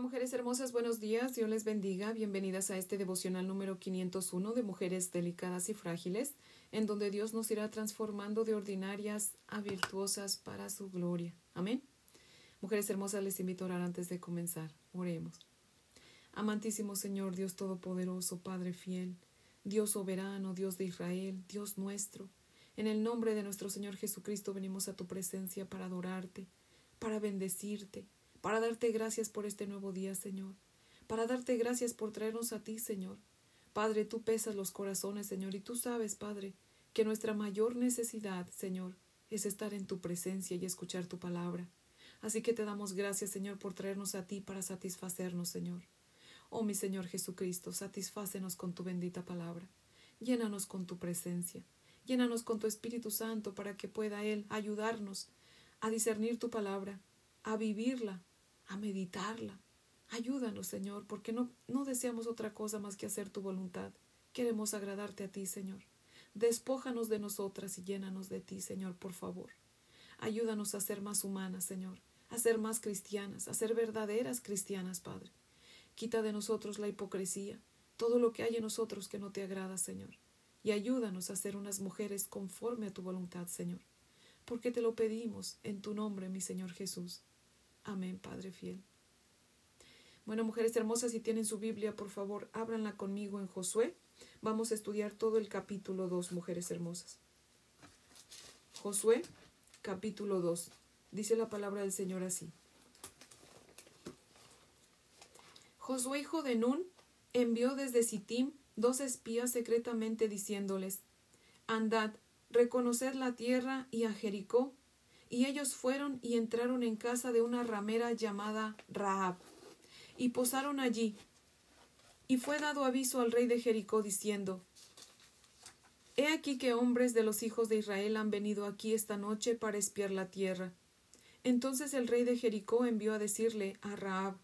Mujeres hermosas, buenos días, Dios les bendiga, bienvenidas a este devocional número 501 de mujeres delicadas y frágiles, en donde Dios nos irá transformando de ordinarias a virtuosas para su gloria. Amén. Mujeres hermosas, les invito a orar antes de comenzar. Oremos. Amantísimo Señor, Dios Todopoderoso, Padre fiel, Dios soberano, Dios de Israel, Dios nuestro, en el nombre de nuestro Señor Jesucristo venimos a tu presencia para adorarte, para bendecirte, para darte gracias por este nuevo día, Señor, para darte gracias por traernos a ti, Señor. Padre, tú pesas los corazones, Señor, y tú sabes, Padre, que nuestra mayor necesidad, Señor, es estar en tu presencia y escuchar tu palabra. Así que te damos gracias, Señor, por traernos a ti para satisfacernos, Señor. Oh mi Señor Jesucristo, satisfácenos con tu bendita palabra. Llénanos con tu presencia. Llénanos con tu Espíritu Santo para que pueda Él ayudarnos a discernir tu palabra, a vivirla, a meditarla. Ayúdanos, Señor, porque no, no deseamos otra cosa más que hacer tu voluntad. Queremos agradarte a ti, Señor. Despójanos de nosotras y llénanos de ti, Señor, por favor. Ayúdanos a ser más humanas, Señor, a ser más cristianas, a ser verdaderas cristianas, Padre. Quita de nosotros la hipocresía, todo lo que hay en nosotros que no te agrada, Señor, y ayúdanos a ser unas mujeres conforme a tu voluntad, Señor, porque te lo pedimos en tu nombre, mi Señor Jesús. Amén, Padre fiel. Bueno, mujeres hermosas, si tienen su Biblia, por favor, ábranla conmigo en Josué. Vamos a estudiar todo el capítulo 2, mujeres hermosas. Josué, capítulo 2. Dice la palabra del Señor así. Josué, hijo de Nun, envió desde Sittim dos espías secretamente diciéndoles, Andad, reconoced la tierra y a Jericó, y ellos fueron y entraron en casa de una ramera llamada Rahab, y posaron allí. Y fue dado aviso al rey de Jericó diciendo, He aquí que hombres de los hijos de Israel han venido aquí esta noche para espiar la tierra. Entonces el rey de Jericó envió a decirle a Rahab,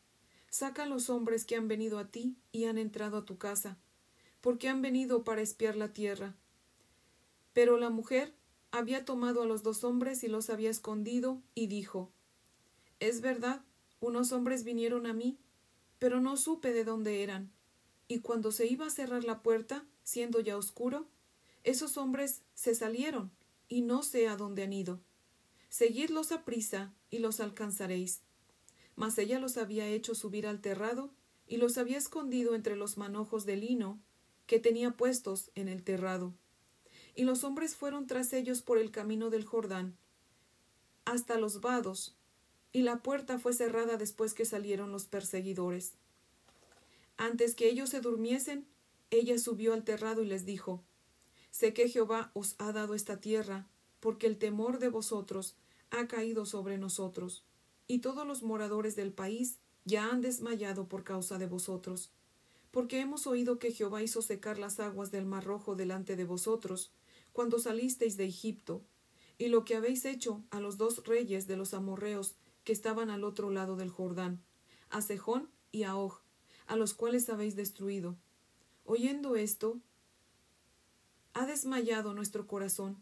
Saca los hombres que han venido a ti y han entrado a tu casa, porque han venido para espiar la tierra. Pero la mujer había tomado a los dos hombres y los había escondido, y dijo Es verdad, unos hombres vinieron a mí, pero no supe de dónde eran. Y cuando se iba a cerrar la puerta, siendo ya oscuro, esos hombres se salieron, y no sé a dónde han ido. Seguidlos a prisa, y los alcanzaréis. Mas ella los había hecho subir al terrado, y los había escondido entre los manojos de lino que tenía puestos en el terrado y los hombres fueron tras ellos por el camino del Jordán, hasta los vados, y la puerta fue cerrada después que salieron los perseguidores. Antes que ellos se durmiesen, ella subió al terrado y les dijo, Sé que Jehová os ha dado esta tierra, porque el temor de vosotros ha caído sobre nosotros, y todos los moradores del país ya han desmayado por causa de vosotros. Porque hemos oído que Jehová hizo secar las aguas del mar rojo delante de vosotros, cuando salisteis de Egipto, y lo que habéis hecho a los dos reyes de los amorreos que estaban al otro lado del Jordán, a Sejón y a Og, a los cuales habéis destruido. Oyendo esto, ha desmayado nuestro corazón,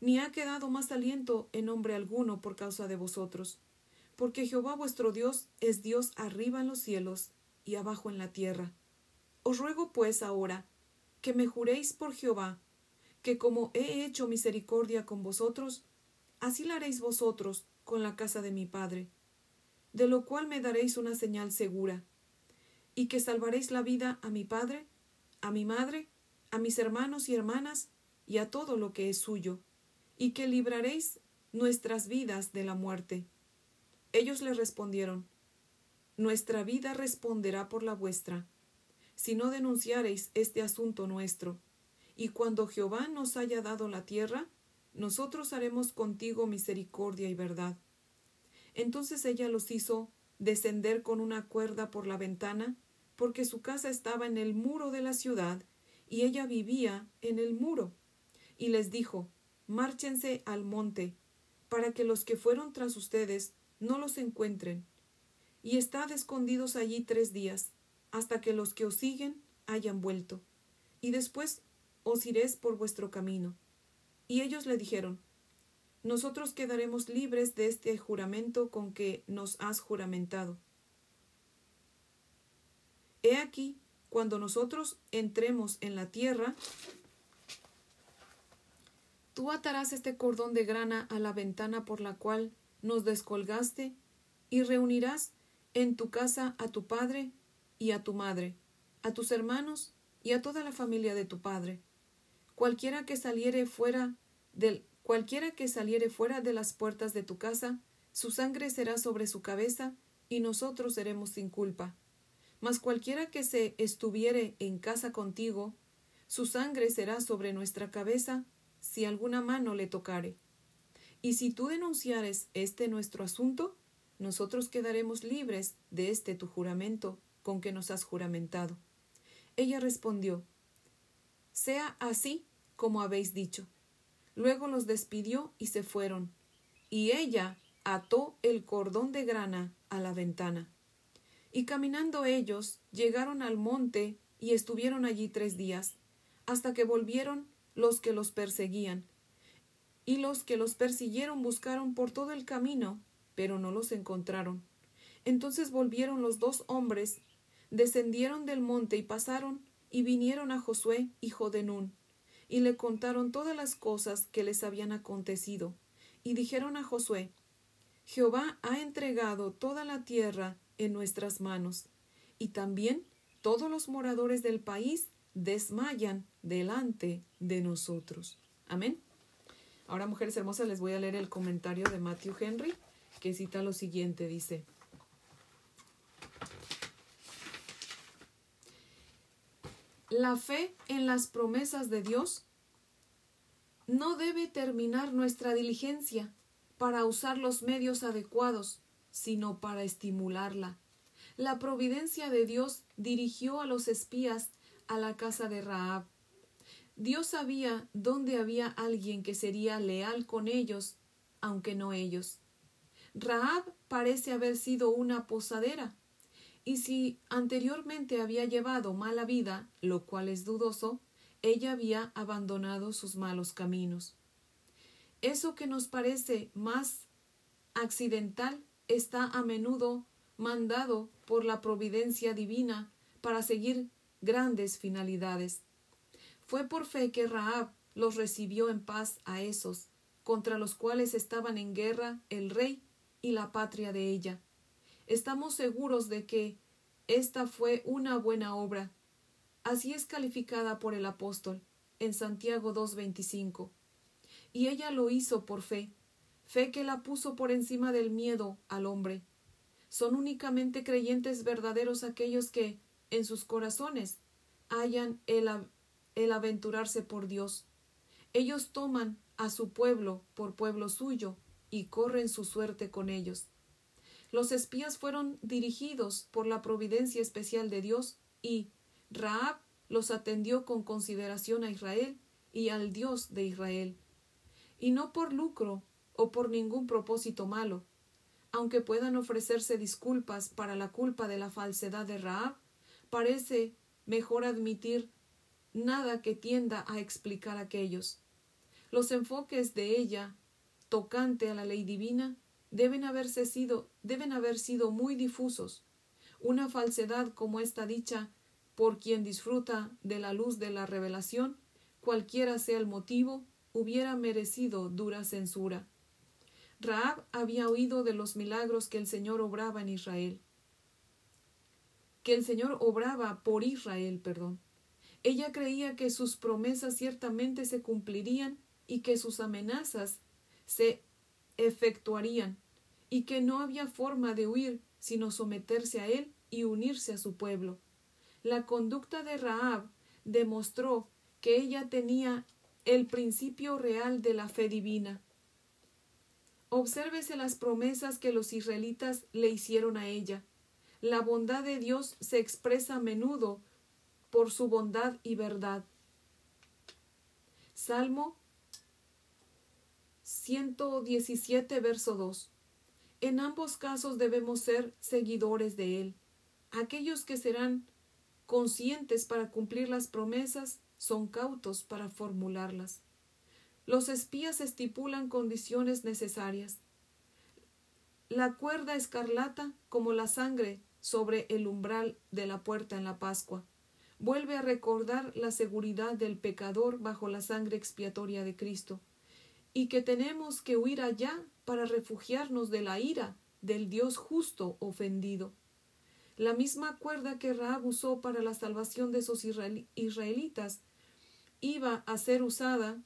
ni ha quedado más aliento en hombre alguno por causa de vosotros, porque Jehová vuestro Dios es Dios arriba en los cielos y abajo en la tierra. Os ruego pues ahora que me juréis por Jehová que como he hecho misericordia con vosotros, así la haréis vosotros con la casa de mi Padre, de lo cual me daréis una señal segura, y que salvaréis la vida a mi Padre, a mi Madre, a mis hermanos y hermanas, y a todo lo que es suyo, y que libraréis nuestras vidas de la muerte. Ellos le respondieron, Nuestra vida responderá por la vuestra, si no denunciareis este asunto nuestro y cuando Jehová nos haya dado la tierra, nosotros haremos contigo misericordia y verdad. Entonces ella los hizo descender con una cuerda por la ventana, porque su casa estaba en el muro de la ciudad, y ella vivía en el muro. Y les dijo, Márchense al monte, para que los que fueron tras ustedes no los encuentren. Y estad escondidos allí tres días, hasta que los que os siguen hayan vuelto. Y después os iréis por vuestro camino. Y ellos le dijeron, Nosotros quedaremos libres de este juramento con que nos has juramentado. He aquí, cuando nosotros entremos en la tierra, tú atarás este cordón de grana a la ventana por la cual nos descolgaste y reunirás en tu casa a tu padre y a tu madre, a tus hermanos y a toda la familia de tu padre. Cualquiera que saliere fuera del cualquiera que saliere fuera de las puertas de tu casa, su sangre será sobre su cabeza, y nosotros seremos sin culpa. Mas cualquiera que se estuviere en casa contigo, su sangre será sobre nuestra cabeza, si alguna mano le tocare. Y si tú denunciares este nuestro asunto, nosotros quedaremos libres de este tu juramento con que nos has juramentado. Ella respondió, Sea así como habéis dicho. Luego los despidió y se fueron, y ella ató el cordón de grana a la ventana. Y caminando ellos llegaron al monte y estuvieron allí tres días, hasta que volvieron los que los perseguían. Y los que los persiguieron buscaron por todo el camino, pero no los encontraron. Entonces volvieron los dos hombres, descendieron del monte y pasaron, y vinieron a Josué, hijo de Nun, y le contaron todas las cosas que les habían acontecido. Y dijeron a Josué, Jehová ha entregado toda la tierra en nuestras manos, y también todos los moradores del país desmayan delante de nosotros. Amén. Ahora, mujeres hermosas, les voy a leer el comentario de Matthew Henry, que cita lo siguiente, dice, La fe en las promesas de Dios no debe terminar nuestra diligencia para usar los medios adecuados, sino para estimularla. La providencia de Dios dirigió a los espías a la casa de Raab. Dios sabía dónde había alguien que sería leal con ellos, aunque no ellos. Raab parece haber sido una posadera, y si anteriormente había llevado mala vida, lo cual es dudoso, ella había abandonado sus malos caminos. Eso que nos parece más accidental está a menudo mandado por la providencia divina para seguir grandes finalidades. Fue por fe que Raab los recibió en paz a esos, contra los cuales estaban en guerra el rey y la patria de ella. Estamos seguros de que esta fue una buena obra. Así es calificada por el apóstol en Santiago 2.25. Y ella lo hizo por fe, fe que la puso por encima del miedo al hombre. Son únicamente creyentes verdaderos aquellos que, en sus corazones, hallan el, aventurarse por Dios. Ellos toman a su pueblo por pueblo suyo y corren su suerte con ellos. Los espías fueron dirigidos por la providencia especial de Dios y Raab los atendió con consideración a Israel y al Dios de Israel, y no por lucro o por ningún propósito malo. Aunque puedan ofrecerse disculpas para la culpa de la falsedad de Raab, parece mejor admitir nada que tienda a explicar aquellos. Los enfoques de ella tocante a la ley divina deben haberse sido, deben haber sido muy difusos. Una falsedad como esta dicha por quien disfruta de la luz de la revelación, cualquiera sea el motivo, hubiera merecido dura censura. Raab había oído de los milagros que el Señor obraba en Israel. Que el Señor obraba por Israel, perdón. Ella creía que sus promesas ciertamente se cumplirían y que sus amenazas se efectuarían, y que no había forma de huir sino someterse a él y unirse a su pueblo. La conducta de Raab demostró que ella tenía el principio real de la fe divina. Obsérvese las promesas que los israelitas le hicieron a ella. La bondad de Dios se expresa a menudo por su bondad y verdad. Salmo 117, verso 2. En ambos casos debemos ser seguidores de Él. Aquellos que serán conscientes para cumplir las promesas son cautos para formularlas. Los espías estipulan condiciones necesarias. La cuerda escarlata, como la sangre sobre el umbral de la puerta en la Pascua. Vuelve a recordar la seguridad del pecador bajo la sangre expiatoria de Cristo, y que tenemos que huir allá para refugiarnos de la ira del Dios justo ofendido. La misma cuerda que Raab usó para la salvación de esos israelitas iba a ser usada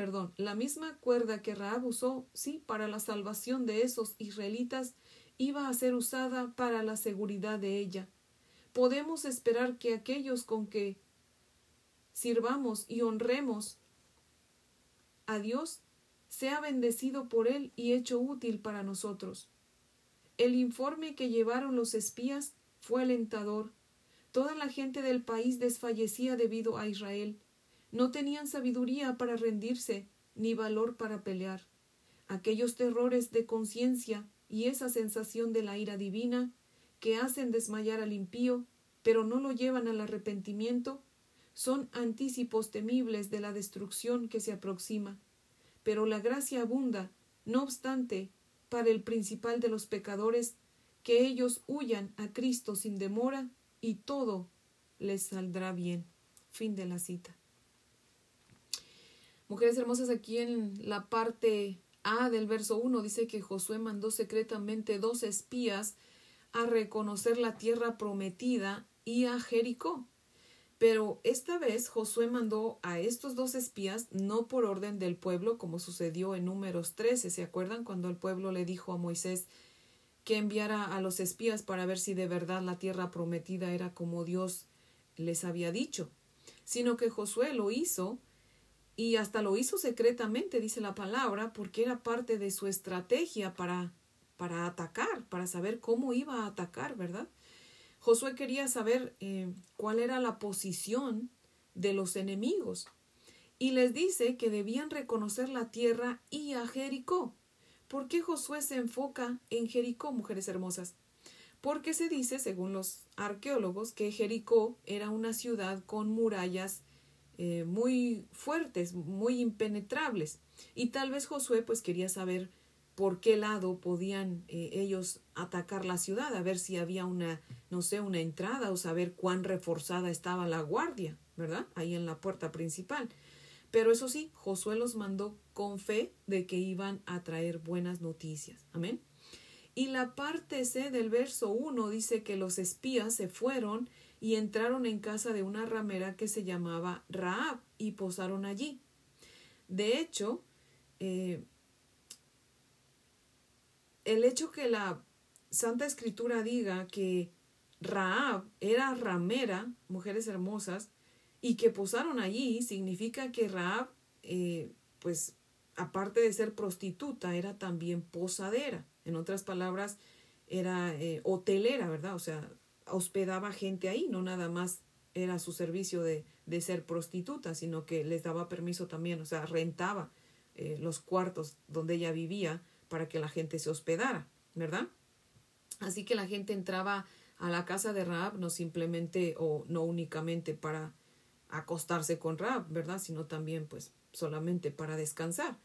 perdón, la misma cuerda que Raab usó, sí, para la salvación de esos israelitas, iba a ser usada para la seguridad de ella. Podemos esperar que aquellos con que sirvamos y honremos a Dios sea bendecido por Él y hecho útil para nosotros. El informe que llevaron los espías fue alentador. Toda la gente del país desfallecía debido a Israel. No tenían sabiduría para rendirse, ni valor para pelear. Aquellos terrores de conciencia y esa sensación de la ira divina que hacen desmayar al impío, pero no lo llevan al arrepentimiento, son anticipos temibles de la destrucción que se aproxima. Pero la gracia abunda, no obstante, para el principal de los pecadores, que ellos huyan a Cristo sin demora y todo les saldrá bien. Fin de la cita. Mujeres hermosas, aquí en la parte A del verso 1 dice que Josué mandó secretamente dos espías a reconocer la tierra prometida y a Jericó. Pero esta vez Josué mandó a estos dos espías no por orden del pueblo, como sucedió en números 13. ¿Se acuerdan cuando el pueblo le dijo a Moisés que enviara a los espías para ver si de verdad la tierra prometida era como Dios les había dicho? Sino que Josué lo hizo y hasta lo hizo secretamente, dice la palabra, porque era parte de su estrategia para, para atacar, para saber cómo iba a atacar, ¿verdad? Josué quería saber eh, cuál era la posición de los enemigos y les dice que debían reconocer la tierra y a Jericó. ¿Por qué Josué se enfoca en Jericó, mujeres hermosas? Porque se dice, según los arqueólogos, que Jericó era una ciudad con murallas eh, muy fuertes, muy impenetrables. Y tal vez Josué pues quería saber por qué lado podían eh, ellos atacar la ciudad, a ver si había una, no sé, una entrada o saber cuán reforzada estaba la guardia, ¿verdad? Ahí en la puerta principal. Pero eso sí, Josué los mandó con fe de que iban a traer buenas noticias. Amén. Y la parte C del verso 1 dice que los espías se fueron y entraron en casa de una ramera que se llamaba Raab y posaron allí. De hecho, eh, el hecho que la Santa Escritura diga que Raab era ramera, mujeres hermosas, y que posaron allí, significa que Raab, eh, pues, aparte de ser prostituta, era también posadera. En otras palabras, era eh, hotelera, ¿verdad? O sea, hospedaba gente ahí, no nada más era su servicio de, de ser prostituta, sino que les daba permiso también, o sea, rentaba eh, los cuartos donde ella vivía para que la gente se hospedara, ¿verdad? Así que la gente entraba a la casa de Raab no simplemente o no únicamente para acostarse con Raab, ¿verdad? Sino también pues solamente para descansar.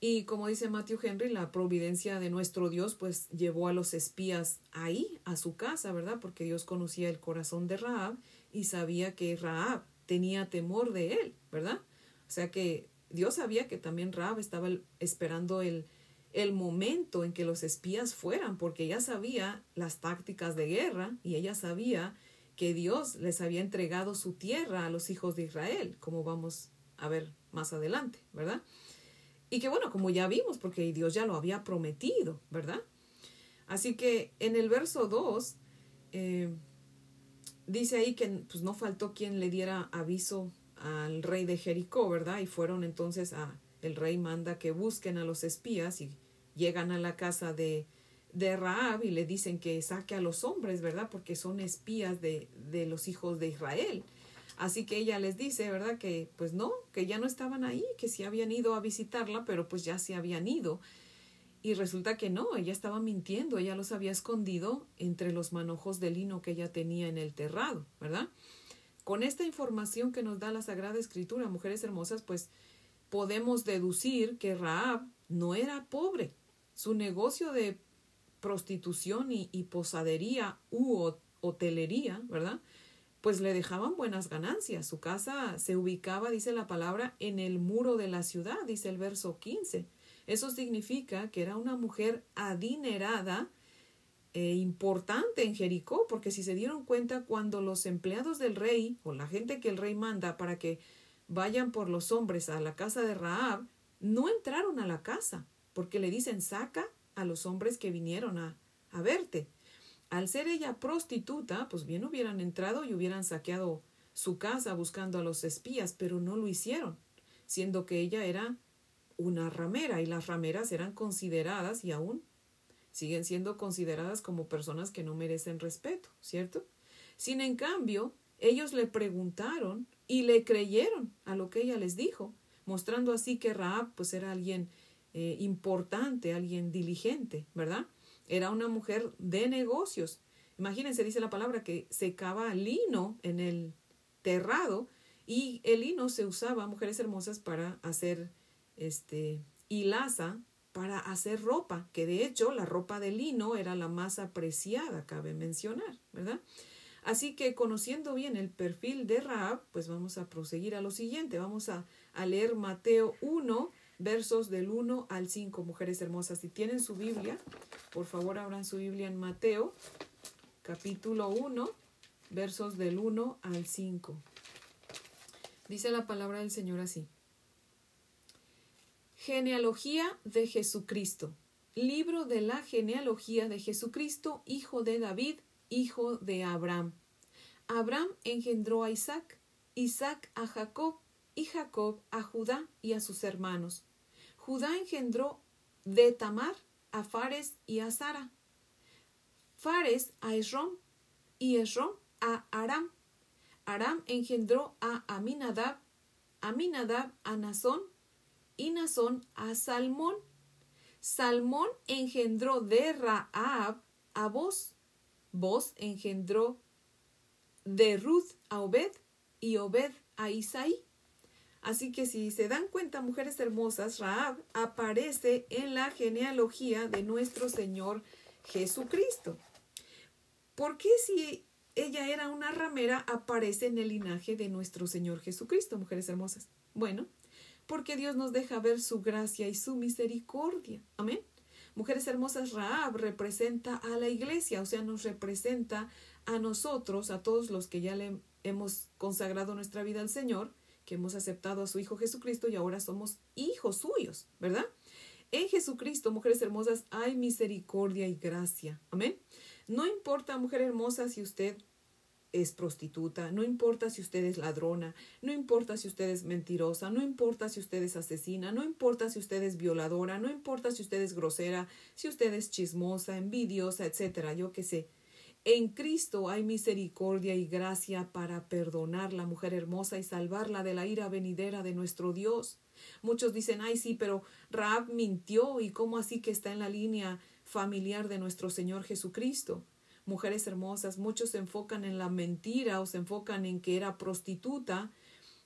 Y como dice Matthew Henry, la providencia de nuestro Dios pues llevó a los espías ahí, a su casa, ¿verdad? Porque Dios conocía el corazón de Raab y sabía que Raab tenía temor de él, ¿verdad? O sea que Dios sabía que también Raab estaba esperando el, el momento en que los espías fueran, porque ella sabía las tácticas de guerra y ella sabía que Dios les había entregado su tierra a los hijos de Israel, como vamos a ver más adelante, ¿verdad? Y que bueno, como ya vimos, porque Dios ya lo había prometido, ¿verdad? Así que en el verso 2 eh, dice ahí que pues no faltó quien le diera aviso al rey de Jericó, ¿verdad? Y fueron entonces a, el rey manda que busquen a los espías y llegan a la casa de, de Raab y le dicen que saque a los hombres, ¿verdad? Porque son espías de, de los hijos de Israel. Así que ella les dice, ¿verdad? Que pues no, que ya no estaban ahí, que sí habían ido a visitarla, pero pues ya se habían ido. Y resulta que no, ella estaba mintiendo, ella los había escondido entre los manojos de lino que ella tenía en el terrado, ¿verdad? Con esta información que nos da la Sagrada Escritura, mujeres hermosas, pues podemos deducir que Raab no era pobre. Su negocio de prostitución y, posadería u hotelería, ¿verdad? Pues le dejaban buenas ganancias. Su casa se ubicaba, dice la palabra, en el muro de la ciudad, dice el verso 15. Eso significa que era una mujer adinerada e importante en Jericó, porque si se dieron cuenta cuando los empleados del rey o la gente que el rey manda para que vayan por los hombres a la casa de Raab, no entraron a la casa, porque le dicen saca a los hombres que vinieron a, a verte. Al ser ella prostituta, pues bien hubieran entrado y hubieran saqueado su casa buscando a los espías, pero no lo hicieron, siendo que ella era una ramera y las rameras eran consideradas y aún siguen siendo consideradas como personas que no merecen respeto, ¿cierto? Sin en cambio, ellos le preguntaron y le creyeron a lo que ella les dijo, mostrando así que Raab pues era alguien eh, importante, alguien diligente, ¿verdad? Era una mujer de negocios. Imagínense, dice la palabra, que secaba lino en el terrado y el lino se usaba, mujeres hermosas, para hacer este hilaza, para hacer ropa, que de hecho la ropa de lino era la más apreciada, cabe mencionar, ¿verdad? Así que conociendo bien el perfil de Raab, pues vamos a proseguir a lo siguiente. Vamos a, a leer Mateo 1, versos del 1 al 5, mujeres hermosas. Si tienen su Biblia, por favor abran su Biblia en Mateo, capítulo 1, versos del 1 al 5. Dice la palabra del Señor así. Genealogía de Jesucristo. Libro de la genealogía de Jesucristo, hijo de David, hijo de Abraham. Abraham engendró a Isaac, Isaac a Jacob, y Jacob a Judá y a sus hermanos. Judá engendró de Tamar a Fares y a Sara. Fares a Esrom y Esrom a Aram. Aram engendró a Aminadab, Aminadab a Nazón y Nazón a Salmón. Salmón engendró de Raab a Boz. Boz engendró de Ruth a Obed y Obed a Isaí. Así que si se dan cuenta, mujeres hermosas, Raab aparece en la genealogía de nuestro Señor Jesucristo. ¿Por qué si ella era una ramera aparece en el linaje de nuestro Señor Jesucristo, mujeres hermosas? Bueno, porque Dios nos deja ver su gracia y su misericordia. Amén. Mujeres hermosas, Raab representa a la iglesia, o sea, nos representa a nosotros, a todos los que ya le hemos consagrado nuestra vida al Señor, que hemos aceptado a su Hijo Jesucristo y ahora somos hijos suyos, ¿verdad? En Jesucristo, mujeres hermosas, hay misericordia y gracia. Amén. No importa, mujer hermosa, si usted es prostituta, no importa si usted es ladrona, no importa si usted es mentirosa, no importa si usted es asesina, no importa si usted es violadora, no importa si usted es grosera, si usted es chismosa, envidiosa, etcétera, yo qué sé. En Cristo hay misericordia y gracia para perdonar la mujer hermosa y salvarla de la ira venidera de nuestro Dios. Muchos dicen, ay sí, pero Raab mintió y cómo así que está en la línea familiar de nuestro Señor Jesucristo mujeres hermosas, muchos se enfocan en la mentira o se enfocan en que era prostituta,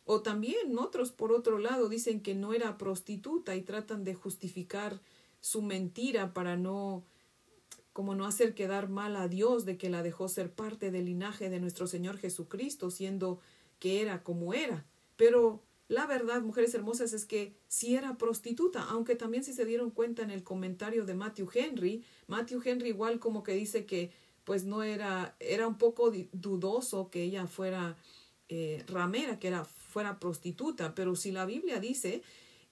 o también otros, por otro lado, dicen que no era prostituta y tratan de justificar su mentira para no como no hacer quedar mal a Dios de que la dejó ser parte del linaje de nuestro Señor Jesucristo, siendo que era como era. Pero la verdad, mujeres hermosas, es que sí era prostituta, aunque también si se dieron cuenta en el comentario de Matthew Henry, Matthew Henry igual como que dice que pues no era, era un poco dudoso que ella fuera eh, ramera, que era, fuera prostituta, pero si la Biblia dice,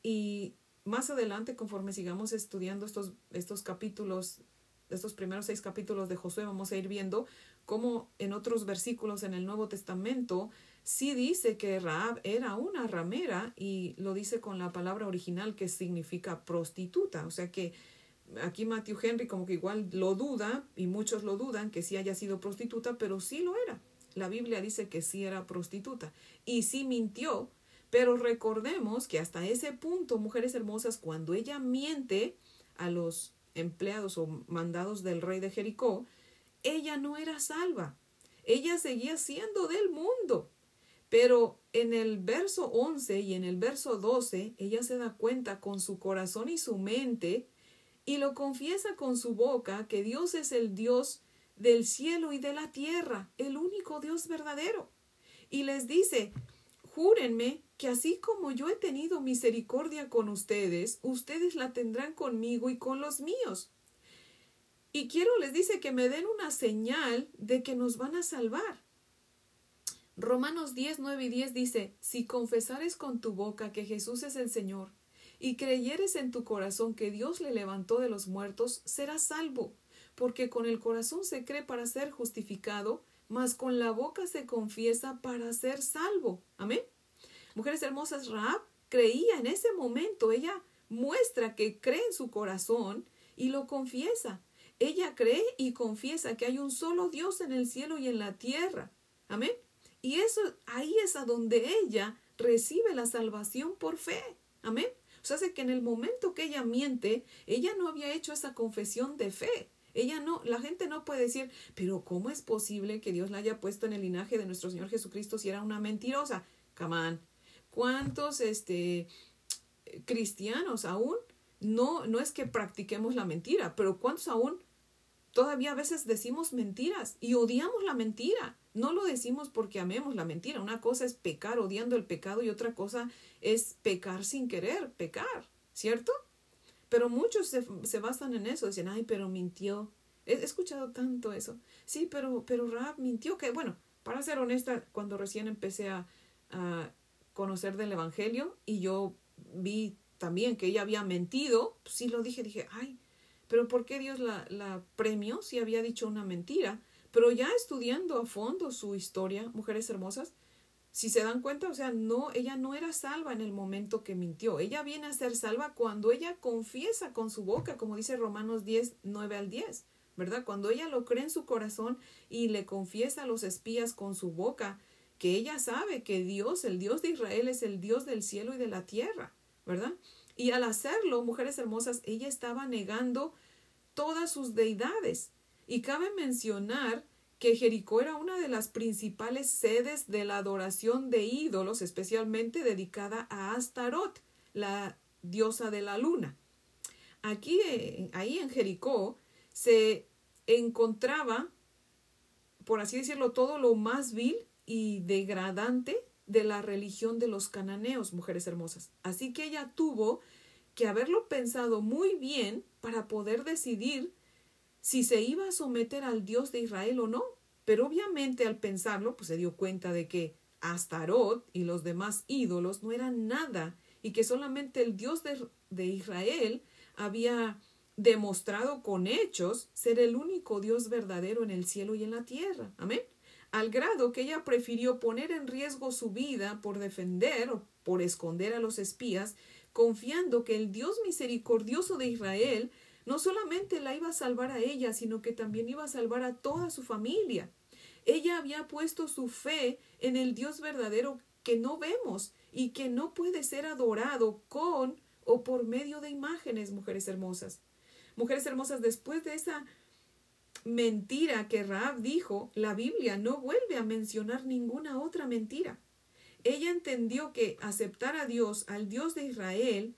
y más adelante conforme sigamos estudiando estos, estos capítulos, estos primeros seis capítulos de Josué, vamos a ir viendo cómo en otros versículos en el Nuevo Testamento sí dice que Raab era una ramera y lo dice con la palabra original que significa prostituta, o sea que aquí Matthew Henry como que igual lo duda, y muchos lo dudan, que sí haya sido prostituta, pero sí lo era. La Biblia dice que sí era prostituta y sí mintió, pero recordemos que hasta ese punto, mujeres hermosas, cuando ella miente a los empleados o mandados del rey de Jericó, ella no era salva. Ella seguía siendo del mundo. Pero en el verso 11 y en el verso 12, ella se da cuenta con su corazón y su mente y lo confiesa con su boca que Dios es el Dios del cielo y de la tierra, el único Dios verdadero. Y les dice, júrenme que así como yo he tenido misericordia con ustedes, ustedes la tendrán conmigo y con los míos. Y quiero, les dice, que me den una señal de que nos van a salvar. Romanos 10, 9 y 10 dice, si confesares con tu boca que Jesús es el Señor, y creyeres en tu corazón que Dios le levantó de los muertos, serás salvo, porque con el corazón se cree para ser justificado, mas con la boca se confiesa para ser salvo. Amén. Mujeres hermosas, Raab creía en ese momento, ella muestra que cree en su corazón y lo confiesa. Ella cree y confiesa que hay un solo Dios en el cielo y en la tierra. Amén. Y eso ahí es a donde ella recibe la salvación por fe. Amén. O sea, que en el momento que ella miente, ella no había hecho esa confesión de fe. Ella no, la gente no puede decir, pero ¿cómo es posible que Dios la haya puesto en el linaje de nuestro Señor Jesucristo si era una mentirosa? Camán. ¿Cuántos este cristianos aún no no es que practiquemos la mentira, pero cuántos aún todavía a veces decimos mentiras y odiamos la mentira? No lo decimos porque amemos la mentira. Una cosa es pecar odiando el pecado y otra cosa es pecar sin querer pecar, ¿cierto? Pero muchos se, se basan en eso, dicen, ay, pero mintió. He, escuchado tanto eso. Sí, pero, pero Rab mintió, que bueno, para ser honesta, cuando recién empecé a, a conocer del Evangelio y yo vi también que ella había mentido, pues sí lo dije, dije, ay, pero ¿por qué Dios la, la premió si había dicho una mentira? Pero ya estudiando a fondo su historia, mujeres hermosas, si se dan cuenta, o sea, no, ella no era salva en el momento que mintió. Ella viene a ser salva cuando ella confiesa con su boca, como dice Romanos 10, 9 al 10, ¿verdad? Cuando ella lo cree en su corazón y le confiesa a los espías con su boca, que ella sabe que Dios, el Dios de Israel, es el Dios del cielo y de la tierra, ¿verdad? Y al hacerlo, mujeres hermosas, ella estaba negando todas sus deidades. Y cabe mencionar que Jericó era una de las principales sedes de la adoración de ídolos, especialmente dedicada a Astarot, la diosa de la luna. Aquí, eh, ahí en Jericó, se encontraba, por así decirlo, todo lo más vil y degradante de la religión de los cananeos, mujeres hermosas. Así que ella tuvo que haberlo pensado muy bien para poder decidir si se iba a someter al Dios de Israel o no. Pero obviamente al pensarlo, pues se dio cuenta de que Astarot y los demás ídolos no eran nada y que solamente el Dios de, de Israel había demostrado con hechos ser el único Dios verdadero en el cielo y en la tierra. Amén. Al grado que ella prefirió poner en riesgo su vida por defender o por esconder a los espías, confiando que el Dios misericordioso de Israel no solamente la iba a salvar a ella, sino que también iba a salvar a toda su familia. Ella había puesto su fe en el Dios verdadero que no vemos y que no puede ser adorado con o por medio de imágenes, mujeres hermosas. Mujeres hermosas, después de esa mentira que Raab dijo, la Biblia no vuelve a mencionar ninguna otra mentira. Ella entendió que aceptar a Dios, al Dios de Israel,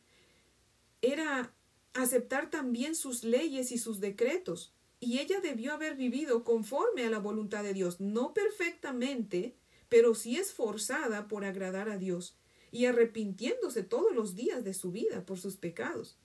era aceptar también sus leyes y sus decretos. Y ella debió haber vivido conforme a la voluntad de Dios, no perfectamente, pero sí esforzada por agradar a Dios y arrepintiéndose todos los días de su vida por sus pecados.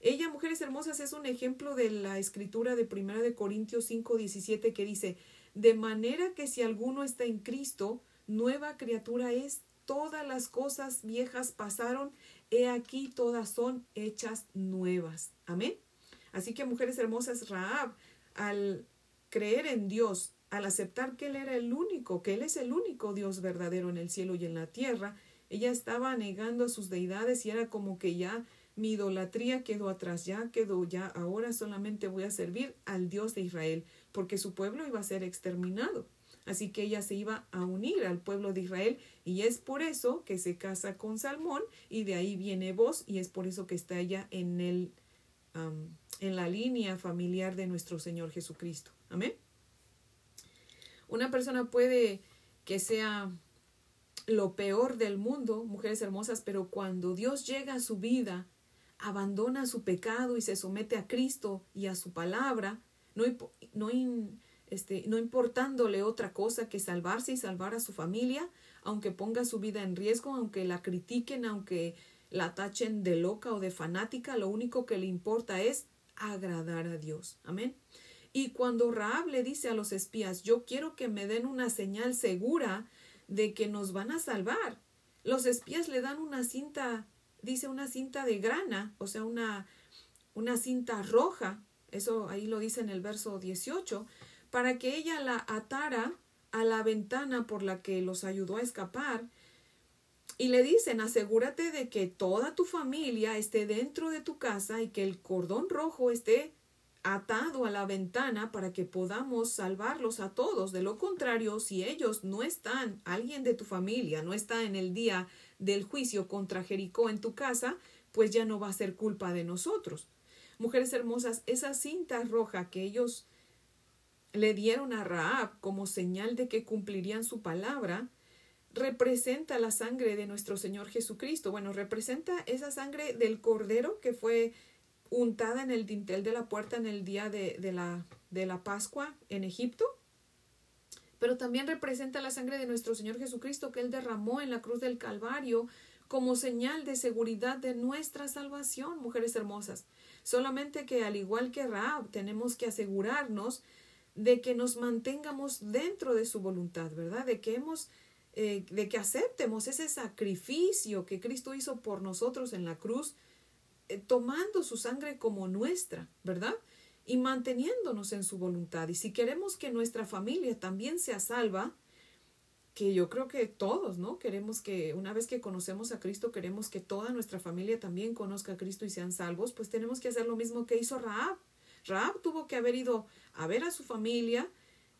Ella, mujeres hermosas, es un ejemplo de la escritura de Primera de Corintios 5, 17 que dice, de manera que si alguno está en Cristo, nueva criatura es, todas las cosas viejas pasaron, he aquí todas son hechas nuevas. Amén. Así que mujeres hermosas, Raab, al creer en Dios, al aceptar que Él era el único, que Él es el único Dios verdadero en el cielo y en la tierra, ella estaba negando a sus deidades y era como que ya mi idolatría quedó atrás, ya quedó, ya ahora solamente voy a servir al Dios de Israel, porque su pueblo iba a ser exterminado. Así que ella se iba a unir al pueblo de Israel y es por eso que se casa con Salmón y de ahí viene voz y es por eso que está ella en el en la línea familiar de nuestro Señor Jesucristo. Amén. Una persona puede que sea lo peor del mundo, mujeres hermosas, pero cuando Dios llega a su vida, abandona su pecado y se somete a Cristo y a su palabra, no, no, este, no importándole otra cosa que salvarse y salvar a su familia, aunque ponga su vida en riesgo, aunque la critiquen, aunque la tachen de loca o de fanática, lo único que le importa es agradar a Dios. Amén. Y cuando Raab le dice a los espías, yo quiero que me den una señal segura de que nos van a salvar, los espías le dan una cinta, dice una cinta de grana, o sea, una, una cinta roja, eso ahí lo dice en el verso 18, para que ella la atara a la ventana por la que los ayudó a escapar. Y le dicen, asegúrate de que toda tu familia esté dentro de tu casa y que el cordón rojo esté atado a la ventana para que podamos salvarlos a todos. De lo contrario, si ellos no están, alguien de tu familia no está en el día del juicio contra Jericó en tu casa, pues ya no va a ser culpa de nosotros. Mujeres hermosas, esa cinta roja que ellos le dieron a Raab como señal de que cumplirían su palabra, representa la sangre de nuestro Señor Jesucristo. Bueno, representa esa sangre del cordero que fue untada en el dintel de la puerta en el día de, de, la, de la Pascua en Egipto, pero también representa la sangre de nuestro Señor Jesucristo que Él derramó en la cruz del Calvario como señal de seguridad de nuestra salvación, mujeres hermosas. Solamente que al igual que Raab, tenemos que asegurarnos de que nos mantengamos dentro de su voluntad, ¿verdad? De que hemos eh, de que aceptemos ese sacrificio que Cristo hizo por nosotros en la cruz eh, tomando su sangre como nuestra, ¿verdad? Y manteniéndonos en su voluntad. Y si queremos que nuestra familia también sea salva, que yo creo que todos, ¿no? Queremos que una vez que conocemos a Cristo, queremos que toda nuestra familia también conozca a Cristo y sean salvos, pues tenemos que hacer lo mismo que hizo Raab. Raab tuvo que haber ido a ver a su familia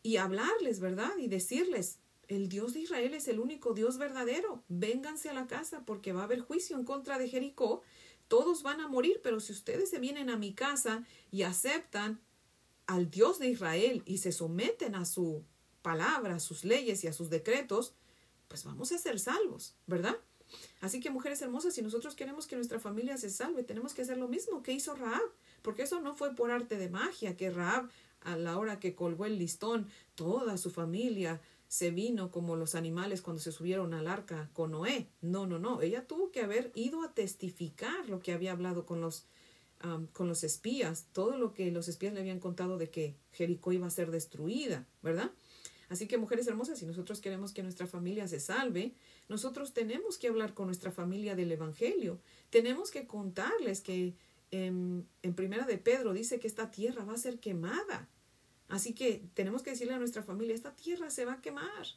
y hablarles, ¿verdad? Y decirles, el Dios de Israel es el único Dios verdadero, vénganse a la casa porque va a haber juicio en contra de Jericó todos van a morir, pero si ustedes se vienen a mi casa y aceptan al Dios de Israel y se someten a su palabra, a sus leyes y a sus decretos, pues vamos a ser salvos, ¿verdad? Así que mujeres hermosas, si nosotros queremos que nuestra familia se salve, tenemos que hacer lo mismo que hizo Raab, porque eso no fue por arte de magia, que Raab a la hora que colgó el listón, toda su familia se vino como los animales cuando se subieron al arca con Noé. No, no, no. Ella tuvo que haber ido a testificar lo que había hablado con los, con los espías, todo lo que los espías le habían contado de que Jericó iba a ser destruida, ¿verdad? Así que, mujeres hermosas, si nosotros queremos que nuestra familia se salve, nosotros tenemos que hablar con nuestra familia del Evangelio. Tenemos que contarles que en, en Primera de Pedro dice que esta tierra va a ser quemada. Así que tenemos que decirle a nuestra familia, esta tierra se va a quemar.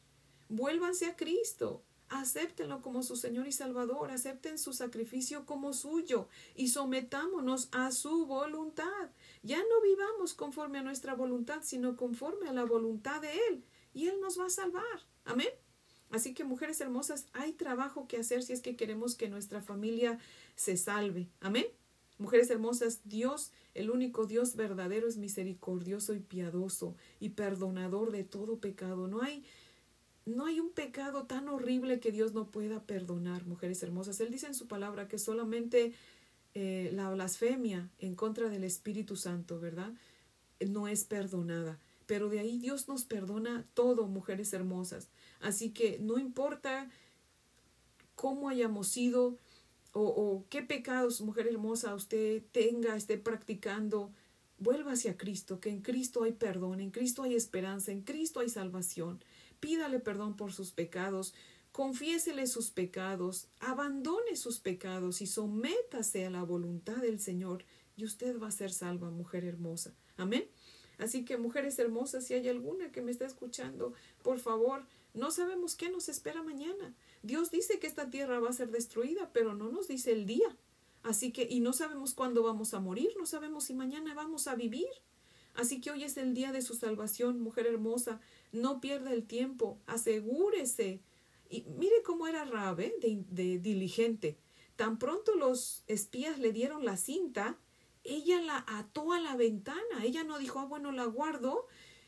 Vuélvanse a Cristo. Acéptenlo como su Señor y Salvador, acepten su sacrificio como suyo y sometámonos a su voluntad. Ya no vivamos conforme a nuestra voluntad, sino conforme a la voluntad de Él, y Él nos va a salvar. Amén. Así que, mujeres hermosas, hay trabajo que hacer si es que queremos que nuestra familia se salve. Amén. Mujeres hermosas, Dios el único Dios verdadero es misericordioso y piadoso y perdonador de todo pecado. No hay no hay un pecado tan horrible que Dios no pueda perdonar, mujeres hermosas. Él dice en su palabra que solamente eh, la blasfemia en contra del Espíritu Santo, ¿verdad? No es perdonada. Pero de ahí Dios nos perdona todo, mujeres hermosas. Así que no importa cómo hayamos sido, o, qué pecados, mujer hermosa, usted tenga, esté practicando, vuelva hacia Cristo, que en Cristo hay perdón, en Cristo hay esperanza, en Cristo hay salvación. Pídale perdón por sus pecados, confiésele sus pecados, abandone sus pecados y sométase a la voluntad del Señor y usted va a ser salva, mujer hermosa. Amén. Así que, mujeres hermosas, si hay alguna que me está escuchando, por favor, no sabemos qué nos espera mañana. Dios dice que esta tierra va a ser destruida, pero no nos dice el día. Así que, y no sabemos cuándo vamos a morir, no sabemos si mañana vamos a vivir. Así que hoy es el día de su salvación, mujer hermosa. No pierda el tiempo, asegúrese. Y mire cómo era Rabe de, de diligente. Tan pronto los espías le dieron la cinta, ella la ató a la ventana. Ella no dijo, ah, bueno, la guardo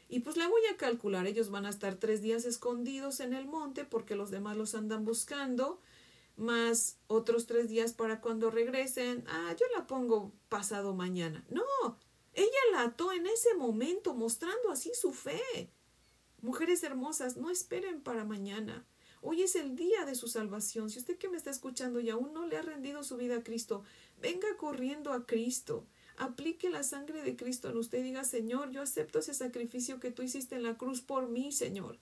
y pues le voy a calcular, ellos van a estar tres días escondidos en el monte porque los demás los andan buscando. más otros tres días para cuando regresen, ah, yo la pongo pasado mañana. No, ella la ató en ese momento, mostrando así su fe. Mujeres hermosas, no esperen para mañana. Hoy es el día de su salvación. Si usted que me está escuchando y aún no le ha rendido su vida a Cristo, venga corriendo a Cristo. Aplique la sangre de Cristo en usted y diga, Señor, yo acepto ese sacrificio que tú hiciste en la cruz por mí, Señor.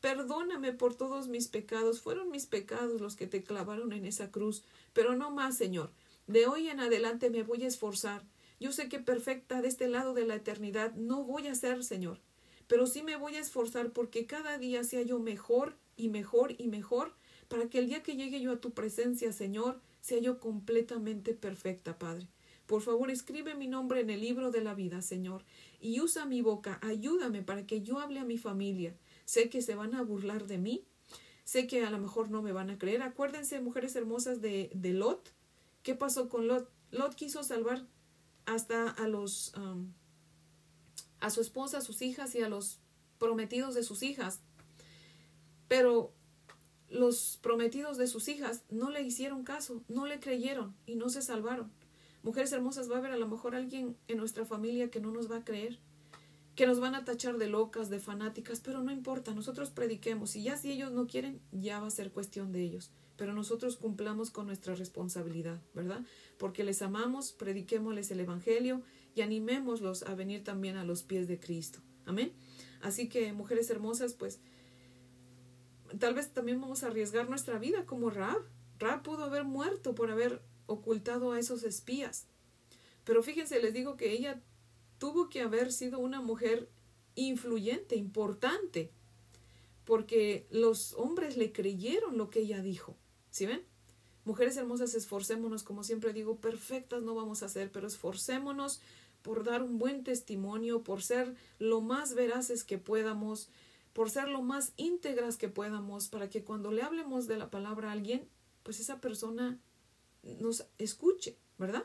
Perdóname por todos mis pecados. Fueron mis pecados los que te clavaron en esa cruz. Pero no más, Señor. De hoy en adelante me voy a esforzar. Yo sé que perfecta de este lado de la eternidad no voy a ser, Señor. Pero sí me voy a esforzar porque cada día sea yo mejor y mejor y mejor para que el día que llegue yo a tu presencia, Señor, sea yo completamente perfecta, Padre. Por favor, escribe mi nombre en el libro de la vida, Señor, y usa mi boca, ayúdame para que yo hable a mi familia. Sé que se van a burlar de mí, sé que a lo mejor no me van a creer. Acuérdense, mujeres hermosas de, Lot. ¿Qué pasó con Lot? Lot quiso salvar hasta a los um, a su esposa, a sus hijas y a los prometidos de sus hijas. Pero los prometidos de sus hijas no le hicieron caso, no le creyeron y no se salvaron. Mujeres hermosas, va a haber a lo mejor alguien en nuestra familia que no nos va a creer, que nos van a tachar de locas, de fanáticas, pero no importa, nosotros prediquemos y ya si ellos no quieren, ya va a ser cuestión de ellos, pero nosotros cumplamos con nuestra responsabilidad, ¿verdad? Porque les amamos, prediquémosles el Evangelio y animémoslos a venir también a los pies de Cristo. Amén. Así que, mujeres hermosas, pues tal vez también vamos a arriesgar nuestra vida como Rab. Rab pudo haber muerto por haber ocultado a esos espías. Pero fíjense, les digo que ella tuvo que haber sido una mujer influyente, importante, porque los hombres le creyeron lo que ella dijo. ¿Sí ven? Mujeres hermosas, esforcémonos, como siempre digo, perfectas no vamos a ser, pero esforcémonos por dar un buen testimonio, por ser lo más veraces que podamos, por ser lo más íntegras que podamos, para que cuando le hablemos de la palabra a alguien, pues esa persona nos escuche, ¿verdad?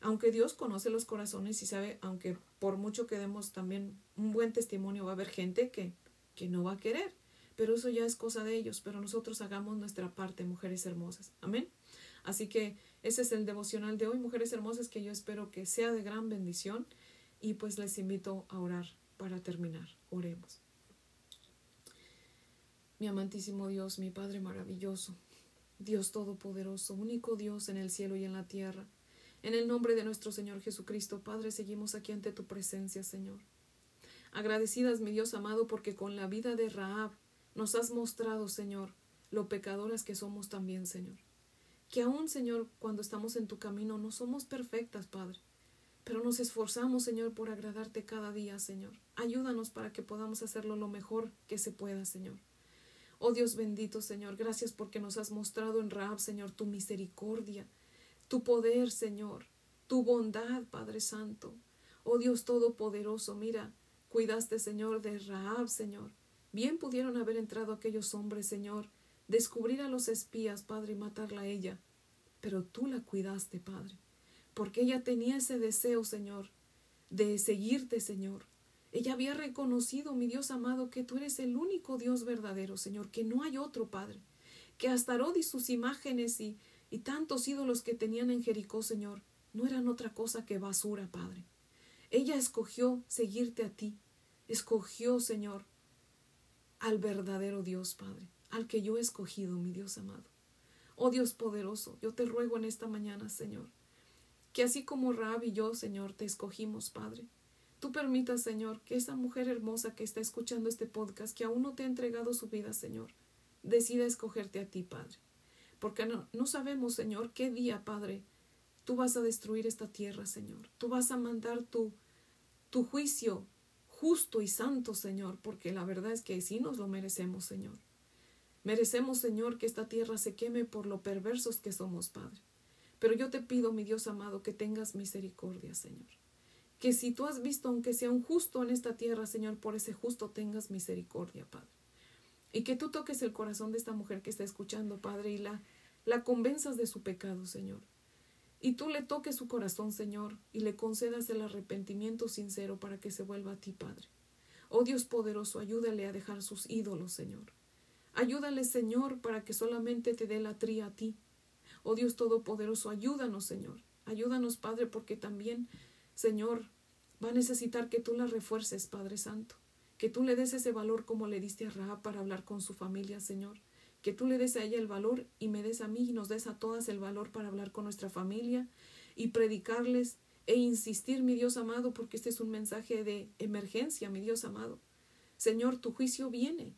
Aunque Dios conoce los corazones y sabe, aunque por mucho que demos también un buen testimonio, va a haber gente que, que no va a querer. Pero eso ya es cosa de ellos, pero nosotros hagamos nuestra parte, mujeres hermosas. Amén. Así que ese es el devocional de hoy, mujeres hermosas, que yo espero que sea de gran bendición. Y pues les invito a orar para terminar. Oremos. Mi amantísimo Dios, mi Padre maravilloso, Dios Todopoderoso, único Dios en el cielo y en la tierra. En el nombre de nuestro Señor Jesucristo, Padre, seguimos aquí ante tu presencia, Señor. Agradecidas, mi Dios amado, porque con la vida de Raab nos has mostrado, Señor, lo pecadoras que somos también, Señor. Que aún, Señor, cuando estamos en tu camino, no somos perfectas, Padre, pero nos esforzamos, Señor, por agradarte cada día, Señor. Ayúdanos para que podamos hacerlo lo mejor que se pueda, Señor. Oh Dios bendito, Señor, gracias porque nos has mostrado en Raab, Señor, tu misericordia, tu poder, Señor, tu bondad, Padre Santo. Oh Dios Todopoderoso, mira, cuidaste, Señor, de Raab, Señor. Bien pudieron haber entrado aquellos hombres, Señor, descubrir a los espías, Padre, y matarla a ella. Pero tú la cuidaste, Padre, porque ella tenía ese deseo, Señor, de seguirte, Señor, ella había reconocido, mi Dios amado, que tú eres el único Dios verdadero, Señor, que no hay otro Padre, que Astarot y sus imágenes y, y tantos ídolos que tenían en Jericó, Señor, no eran otra cosa que basura, Padre. Ella escogió seguirte a ti, escogió, Señor, al verdadero Dios, Padre, al que yo he escogido, mi Dios amado. Oh Dios poderoso, yo te ruego en esta mañana, Señor, que así como Rab y yo, Señor, te escogimos, Padre, Tú permitas, Señor, que esa mujer hermosa que está escuchando este podcast, que aún no te ha entregado su vida, Señor, decida escogerte a ti, Padre. Porque no, sabemos, Señor, qué día, Padre, tú vas a destruir esta tierra, Señor. Tú vas a mandar tu, tu juicio justo y santo, Señor, porque la verdad es que sí nos lo merecemos, Señor. Merecemos, Señor, que esta tierra se queme por lo perversos que somos, Padre. Pero yo te pido, mi Dios amado, que tengas misericordia, Señor que si tú has visto, aunque sea un justo en esta tierra, Señor, por ese justo tengas misericordia, Padre. Y que tú toques el corazón de esta mujer que está escuchando, Padre, y la, la convenzas de su pecado, Señor. Y tú le toques su corazón, Señor, y le concedas el arrepentimiento sincero para que se vuelva a ti, Padre. Oh Dios poderoso, ayúdale a dejar sus ídolos, Señor. Ayúdale, Señor, para que solamente te dé la tría a ti. Oh Dios Todopoderoso, ayúdanos, Señor. Ayúdanos, Padre, porque también, Señor, va a necesitar que tú la refuerces, Padre Santo. Que tú le des ese valor como le diste a Rahab para hablar con su familia, Señor. Que tú le des a ella el valor y me des a mí y nos des a todas el valor para hablar con nuestra familia y predicarles e insistir, mi Dios amado, porque este es un mensaje de emergencia, mi Dios amado. Señor, tu juicio viene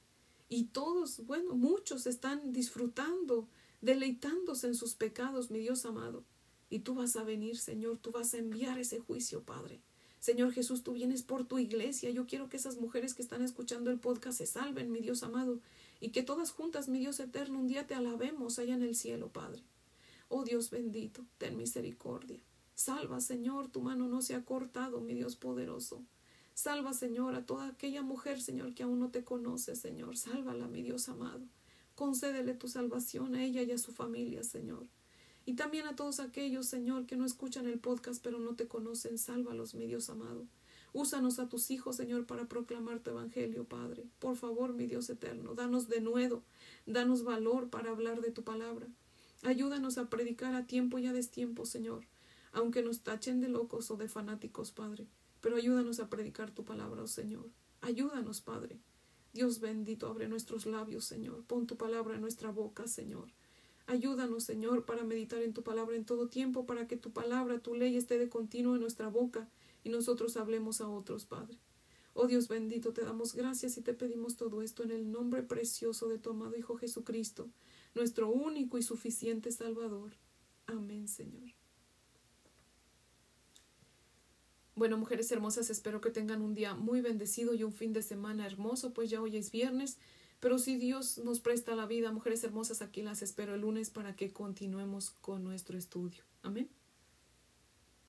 y todos, bueno, muchos están disfrutando, deleitándose en sus pecados, mi Dios amado. Y tú vas a venir, Señor, tú vas a enviar ese juicio, Padre. Señor Jesús, tú vienes por tu iglesia. Yo quiero que esas mujeres que están escuchando el podcast se salven, mi Dios amado, y que todas juntas, mi Dios eterno, un día te alabemos allá en el cielo, Padre. Oh Dios bendito, ten misericordia. Salva, Señor, tu mano no se ha cortado, mi Dios poderoso. Salva, Señor, a toda aquella mujer, Señor, que aún no te conoce, Señor. Sálvala, mi Dios amado. Concédele tu salvación a ella y a su familia, Señor. Y también a todos aquellos, Señor, que no escuchan el podcast pero no te conocen, sálvalos, mi Dios amado. Úsanos a tus hijos, Señor, para proclamar tu evangelio, Padre. Por favor, mi Dios eterno, danos de nuevo, danos valor para hablar de tu palabra. Ayúdanos a predicar a tiempo y a destiempo, Señor aunque nos tachen de locos o de fanáticos, Padre. Pero ayúdanos a predicar tu palabra, oh Señor. Ayúdanos, Padre. Dios bendito, abre nuestros labios, Señor. Pon tu palabra en nuestra boca, Señor. Ayúdanos, Señor, para meditar en tu palabra en todo tiempo, para que tu palabra, tu ley esté de continuo en nuestra boca y nosotros hablemos a otros, Padre. Oh Dios bendito, te damos gracias y te pedimos todo esto en el nombre precioso de tu amado Hijo Jesucristo, nuestro único y suficiente Salvador. Amén, Señor. Bueno, mujeres hermosas, espero que tengan un día muy bendecido y un fin de semana hermoso, pues ya hoy es viernes. Pero si Dios nos presta la vida, mujeres hermosas, aquí las espero el lunes para que continuemos con nuestro estudio. Amén.